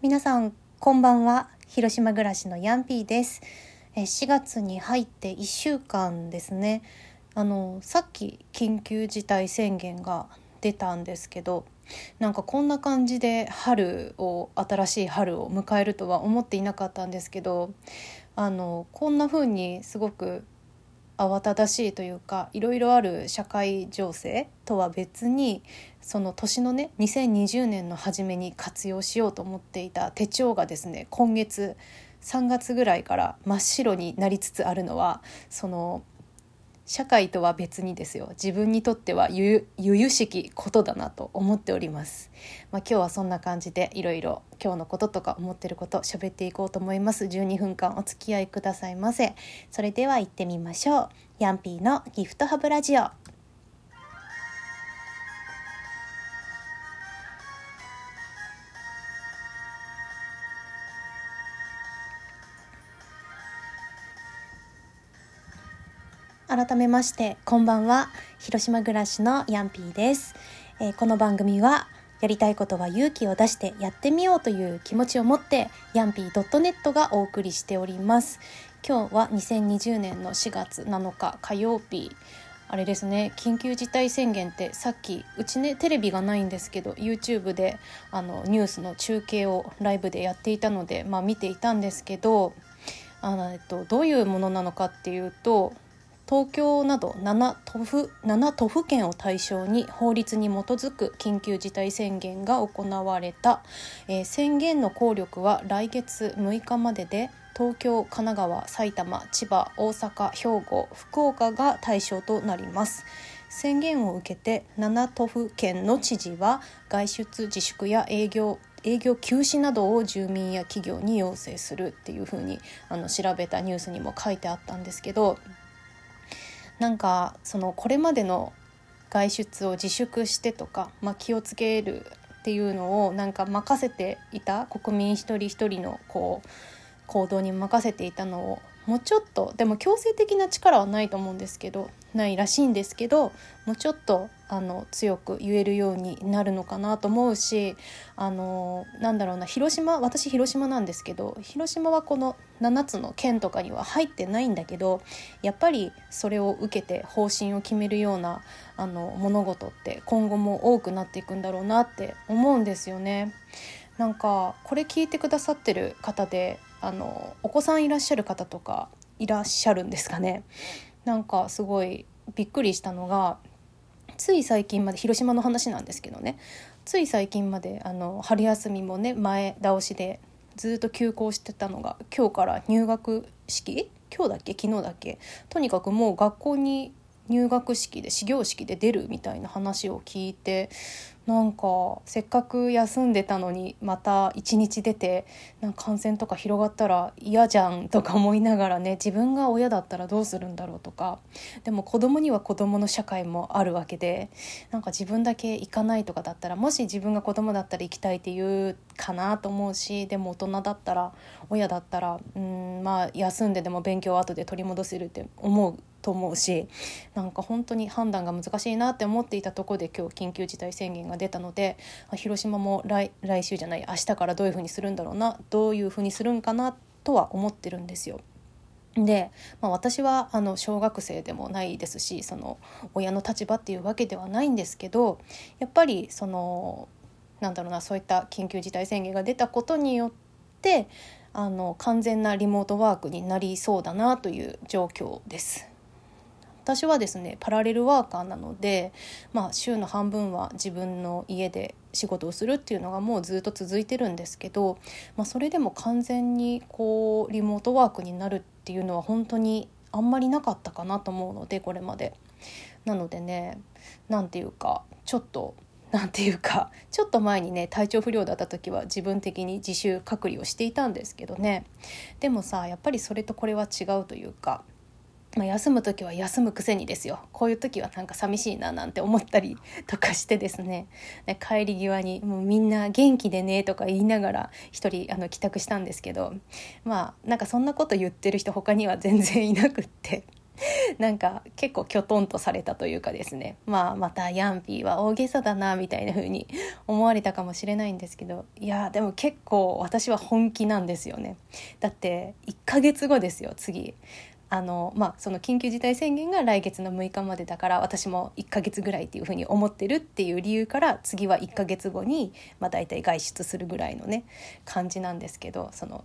皆さんこんばんは。広島暮らしのヤンピーです。え4月に入って1週間ですね。あのさっき緊急事態宣言が出たんですけどなんかこんな感じで春を新しい春を迎えるとは思っていなかったんですけどあのこんな風にすごく慌ただしいというかいろいろある社会情勢とは別にその年のね2020年の初めに活用しようと思っていた手帳がですね今月3月ぐらいから真っ白になりつつあるのはその社会とは別にですよ。自分にとっては由々しきことだなと思っております、まあ、今日はそんな感じでいろいろ今日のこととか思ってること喋っていこうと思います。12分間お付き合いくださいませ。それでは行ってみましょう。ヤンピーのギフトハブラジオ。改めましてこんばんは。広島暮らしのヤンピーです、えー、この番組はやりたいことは勇気を出してやってみようという気持ちを持ってヤンピー .net がお送りしております。今日は2020年の4月7日火曜日。あれですね緊急事態宣言ってさっきうちねテレビがないんですけど YouTube であのニュースの中継をライブでやっていたので、まあ、見ていたんですけどあの、えっと、どういうものなのかっていうと東京など7都府 ,7 都府県を対象に法律に基づく緊急事態宣言が行われた、えー、宣言の効力は来月6日までで東京神奈川埼玉千葉大阪兵庫福岡が対象となります。宣言を受けて7都府県の知事は外出自粛や営業営業休止などを住民や企業に要請するっていうふうにあの調べたニュースにも書いてあったんですけどなんかそのこれまでの外出を自粛してとか、まあ、気をつけるっていうのをなんか任せていた国民一人一人のこう行動に任せていたのをもうちょっとでも強制的な力はないと思うんですけどないらしいんですけどもうちょっとあの強く言えるようになるのかなと思うしあのなんだろうな広島私広島なんですけど広島はこの7つの県とかには入ってないんだけどやっぱりそれを受けて方針を決めるようなあの物事って今後も多くなっていくんだろうなって思うんですよね。なんかこれ聞いてくださってる方であのお子さんいらっしゃる方とかいらっしゃるんですかね。なんかすごいびっくりしたのがつい最近まで広島の話なんですけどね。つい最近まであの春休みもね前倒しでずっと休校してたのが今日から入学式？今日だっけ？昨日だっけ？とにかくもう学校に入学式で始業式で出るみたいな話を聞いてなんかせっかく休んでたのにまた一日出てなんか感染とか広がったら嫌じゃんとか思いながらね自分が親だったらどうするんだろうとか。でも子供には子供の社会もあるわけでなんか自分だけ行かないとかだったらもし自分が子供だったら行きたいって言うかなと思うしでも大人だったら親だったらうんまあ休んででも勉強を後で取り戻せるって思うと思うしなんか本当に判断が難しいなって思っていたところで今日緊急事態宣言が出たので広島も来来週じゃない明日からどういうふうにするんだろうなどういうふうにするんかなとは思ってるんですよ。で、まあ、私はあの小学生でもないですしその親の立場っていうわけではないんですけどやっぱりそのなんだろうなそういった緊急事態宣言が出たことによってあの完全なリモートワークになりそうだなという状況です。私はですねパラレルワーカーなので、まあ、週の半分は自分の家で仕事をするっていうのがもうずっと続いてるんですけど、まあ、それでも完全にこうリモートワークになるっていうのは本当にあんまりなかったかなと思うのでこれまで。なのでね何て言うかちょっとなんていうかちょっと前にね体調不良だった時は自分的に自習隔離をしていたんですけどねでもさやっぱりそれとこれは違うというかまあ、休む時は休むくせにですよ。こういう時はなんか寂しいななんて思ったりとかしてですね。帰り際にもうみんな元気でねとか言いながら一人あの帰宅したんですけどまあなんかそんなこと言ってる人他には全然いなくって。なんか結構きょとんとされたというかですね。まあまたヤンピーは大げさだなみたいな風に思われたかもしれないんですけどいやでも結構私は本気なんですよね。だって1ヶ月後ですよ次。あのまあその緊急事態宣言が来月の6日までだから私も1ヶ月ぐらいっていうふうに思ってるっていう理由から次は1ヶ月後に、まあ、大体外出するぐらいのね感じなんですけどその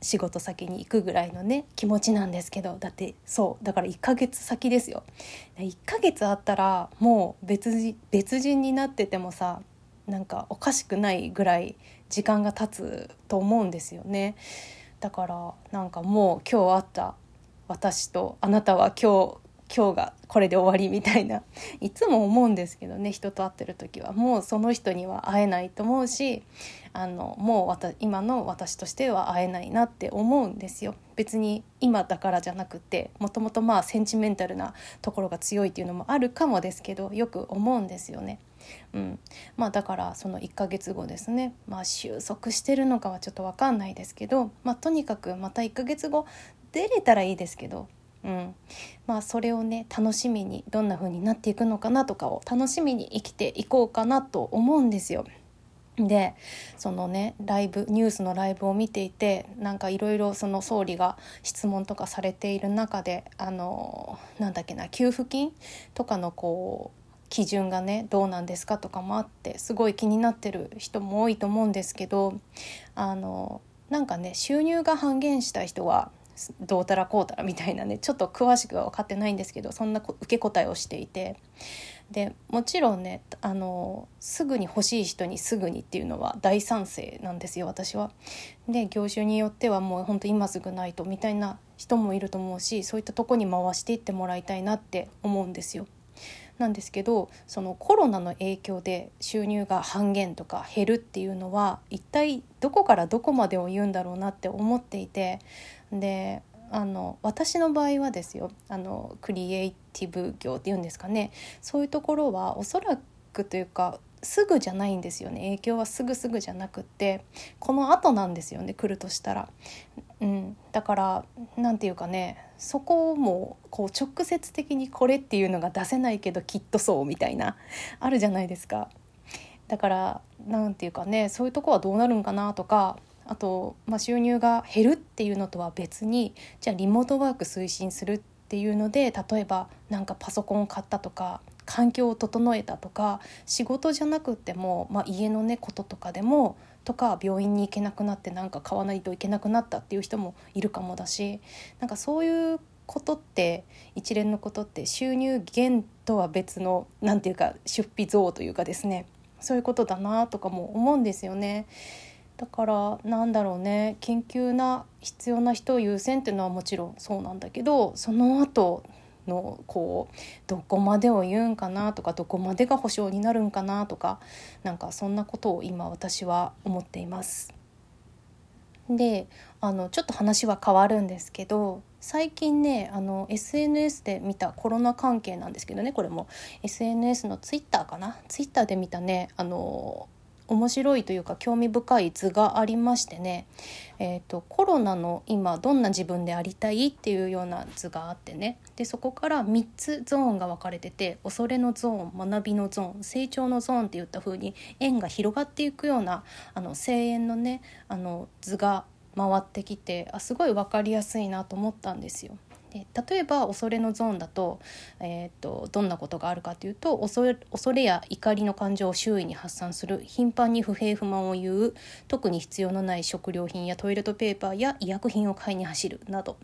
仕事先に行くぐらいのね気持ちなんですけどだってそうだから1ヶ月先ですよ。1ヶ月あったらもう別別人になっててもさなんかおかしくないぐらい時間が経つと思うんですよね。だからなんかもう今日あった私とあなたは今日今日がこれで終わりみたいな。いつも思うんですけどね人と会ってる時は。もうその人には会えないと思うしあのもう今の私としては会えないなって思うんですよ。別に今だからじゃなくてもともとまあセンチメンタルなところが強いっていうのもあるかもですけどよく思うんですよね。うん。まあ、だからその1ヶ月後ですね、まあ、収束してるのかはちょっと分かんないですけど、まあ、とにかくまた1ヶ月後出れたらいいですけどうん、まあそれをね楽しみにどんな風になっていくのかなとかを楽しみに生きていこうかなと思うんですよ。でそのねライブニュースのライブを見ていてなんかいろいろその総理が質問とかされている中であのなんだっけな給付金とかのこう基準がねどうなんですかとかもあってすごい気になってる人も多いと思うんですけどあのなんかね収入が半減した人はどうたらこうたらみたいなねちょっと詳しくは分かってないんですけどそんな受け答えをしていてでもちろんねあのすぐに欲しい人にすぐにっていうのは大賛成なんですよ私は。で業種によってはもう本当今すぐないとみたいな人もいると思うしそういったとこに回していってもらいたいなって思うんですよ。なんですけどそのコロナの影響で収入が半減とか減るっていうのは一体どこからどこまでを言うんだろうなって思っていてであの私の場合はですよあのクリエイティブ業っていうんですかね。そういうところはおそらくというかすぐじゃないんですよね。影響はすぐすぐじゃなくってこの後なんですよね来るとしたら、うん、だから何て言うかねそこをもこう直接的にこれっていうのが出せないけどきっとそうみたいなあるじゃないですか。だから何て言うかねそういうとこはどうなるんかなとかあと、まあ、収入が減るっていうのとは別にじゃあリモートワーク推進するっていうので例えばなんかパソコンを買ったとか環境を整えたとか仕事じゃなくても、まあ、家のねこととかでもとか病院に行けなくなってなんか買わないといけなくなったっていう人もいるかもだしなんかそういうことって一連のことって収入減とは別の何て言うか出費増というかですねそういうことだなとかも思うんですよね。だからなんだろうね緊急な必要な人を優先っていうのはもちろんそうなんだけどその後のこうどこまでを言うんかなとかどこまでが保証になるんかなとかなんかそんなことを今私は思っています。であのちょっと話は変わるんですけど最近ねあの SNS で見たコロナ関係なんですけどねこれも SNS のツイッターかな？ツイッターで見たねあの面白いというか興味深い図がありましてね、えーと、コロナの今どんな自分でありたいっていうような図があってねでそこから3つゾーンが分かれてて恐れのゾーン学びのゾーン成長のゾーンっていった風に円が広がっていくようなあの声援のねあの図が回ってきてあすごい分かりやすいなと思ったんですよ。で例えば恐れのゾーンだと,、えーと、どんなことがあるかというと恐れ恐れや怒りの感情を周囲に発散する頻繁に不平不満を言う特に必要のない食料品やトイレットペーパーや医薬品を買いに走るなど。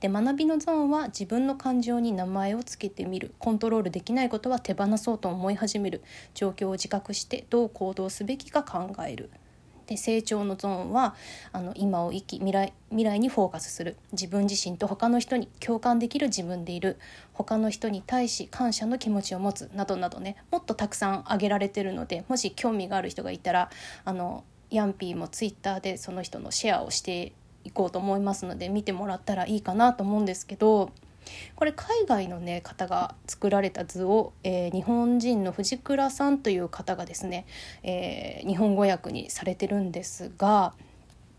で学びのゾーンは自分の感情に名前を付けてみるコントロールできないことは手放そうと思い始める状況を自覚してどう行動すべきか考える。で成長のゾーンはあの今を生き未来未来にフォーカスする。自分自身と他の人に共感できる自分でいる。他の人に対し感謝の気持ちを持つ。などなどね。もっとたくさん挙げられてるのでもし興味がある人がいたらあのヤンピーもツイッターでその人のシェアをしていこうと思いますので見てもらったらいいかなと思うんですけどこれ海外の、ね、方が作られた図を、えー、日本人の藤倉さんという方がですね、えー、日本語訳にされてるんですが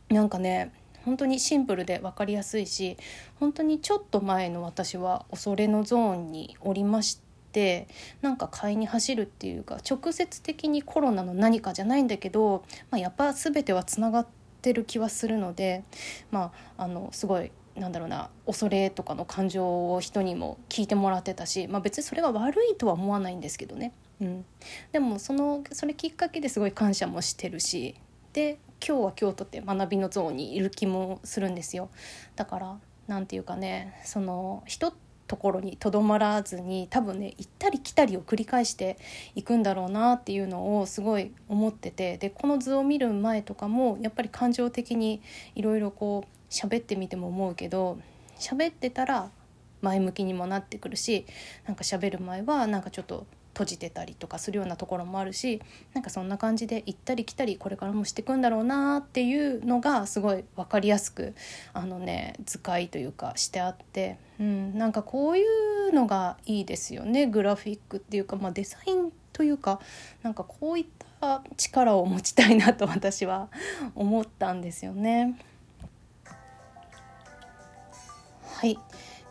なんかね本当にシンプルで分かりやすいし本当にちょっと前の私は恐れのゾーンにおりましてなんか買いに走るっていうか直接的にコロナの何かじゃないんだけど、まあ、やっぱ全てはつながってる気はするので、まあ、あのすごいなんだろうな恐れとかの感情を人にも聞いてもらってたし、まあ、別にそれが悪いとは思わないんですけどね、うん、でもそのそれきっかけですごい感謝もしてるしで今日は今日とって学びのゾーンにいる気もするんですよ。だから何て言うかねその一ところにとどまらずに多分ね行ったり来たりを繰り返していくんだろうなっていうのをすごい思っててでこの図を見る前とかもやっぱり感情的にいろいろこう喋ってみても思うけど喋ってたら前向きにもなってくるしなんか喋る前はなんかちょっと閉じてたりとかするようなところもあるしなんかそんな感じで行ったり来たりこれからもしていくんだろうなっていうのがすごい分かりやすくあのね図解というかしてあって、うん、なんかこういうのがいいですよねグラフィックっていうか、まあ、デザインというかなんかこういった力を持ちたいなと私は思ったんですよね。はい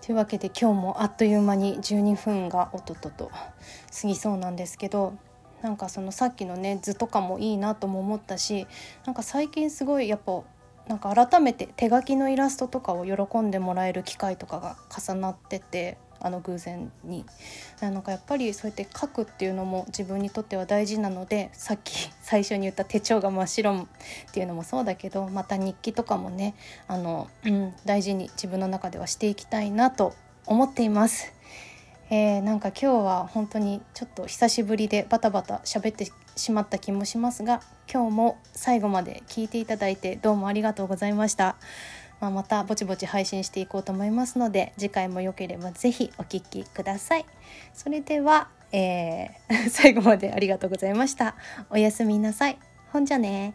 というわけで今日もあっという間に12分がおととと過ぎそうなんですけどなんかそのさっきのね図とかもいいなとも思ったしなんか最近すごいやっぱなんか改めて手書きのイラストとかを喜んでもらえる機会とかが重なっててあの偶然になんかやっぱりそうやって書くっていうのも自分にとっては大事なのでさっき 最初に言った手帳が真っ白っていうのもそうだけどまた日記とかもねあの、うん、大事に自分の中ではしていきたいなと思っています。えー、なんか今日は本当にちょっと久しぶりでバタバタ喋ってしまった気もしますが今日も最後まで聞いていただいてどうもありがとうございました。まあ、またぼちぼち配信していこうと思いますので次回もよければ是非お聴きください。それでは、えー、最後までありがとうございました。おやすみなさい。ほんじゃね